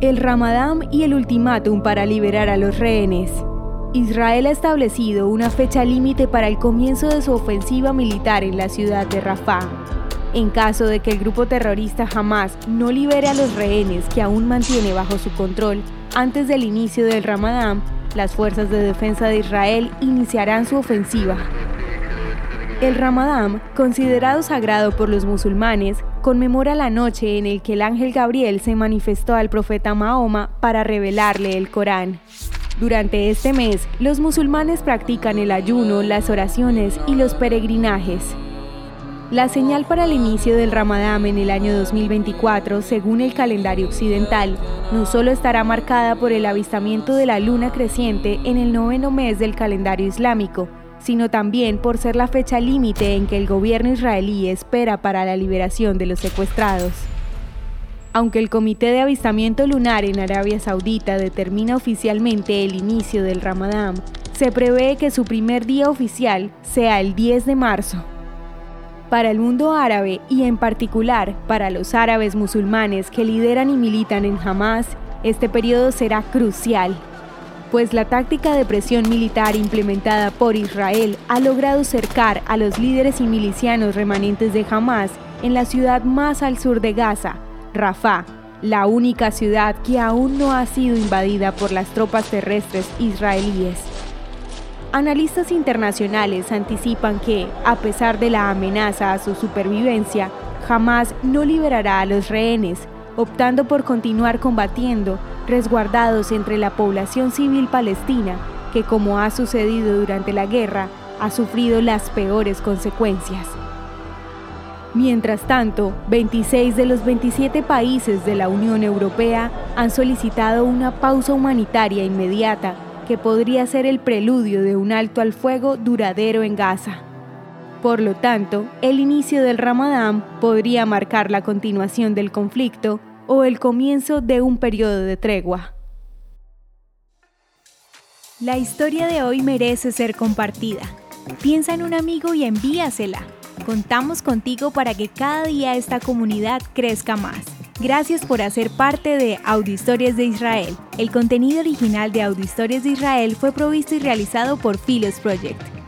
El Ramadán y el ultimátum para liberar a los rehenes. Israel ha establecido una fecha límite para el comienzo de su ofensiva militar en la ciudad de Rafah. En caso de que el grupo terrorista Hamas no libere a los rehenes que aún mantiene bajo su control antes del inicio del Ramadán, las fuerzas de defensa de Israel iniciarán su ofensiva. El Ramadán, considerado sagrado por los musulmanes, conmemora la noche en el que el ángel Gabriel se manifestó al profeta Mahoma para revelarle el Corán. Durante este mes, los musulmanes practican el ayuno, las oraciones y los peregrinajes. La señal para el inicio del Ramadán en el año 2024, según el calendario occidental, no solo estará marcada por el avistamiento de la luna creciente en el noveno mes del calendario islámico, sino también por ser la fecha límite en que el gobierno israelí espera para la liberación de los secuestrados. Aunque el Comité de Avistamiento Lunar en Arabia Saudita determina oficialmente el inicio del Ramadán, se prevé que su primer día oficial sea el 10 de marzo. Para el mundo árabe y en particular para los árabes musulmanes que lideran y militan en Hamas, este periodo será crucial pues la táctica de presión militar implementada por Israel ha logrado cercar a los líderes y milicianos remanentes de Hamas en la ciudad más al sur de Gaza, Rafah, la única ciudad que aún no ha sido invadida por las tropas terrestres israelíes. Analistas internacionales anticipan que, a pesar de la amenaza a su supervivencia, Hamas no liberará a los rehenes, optando por continuar combatiendo resguardados entre la población civil palestina que, como ha sucedido durante la guerra, ha sufrido las peores consecuencias. Mientras tanto, 26 de los 27 países de la Unión Europea han solicitado una pausa humanitaria inmediata que podría ser el preludio de un alto al fuego duradero en Gaza. Por lo tanto, el inicio del Ramadán podría marcar la continuación del conflicto o el comienzo de un periodo de tregua. La historia de hoy merece ser compartida. Piensa en un amigo y envíasela. Contamos contigo para que cada día esta comunidad crezca más. Gracias por hacer parte de Historias de Israel. El contenido original de Historias de Israel fue provisto y realizado por Philos Project.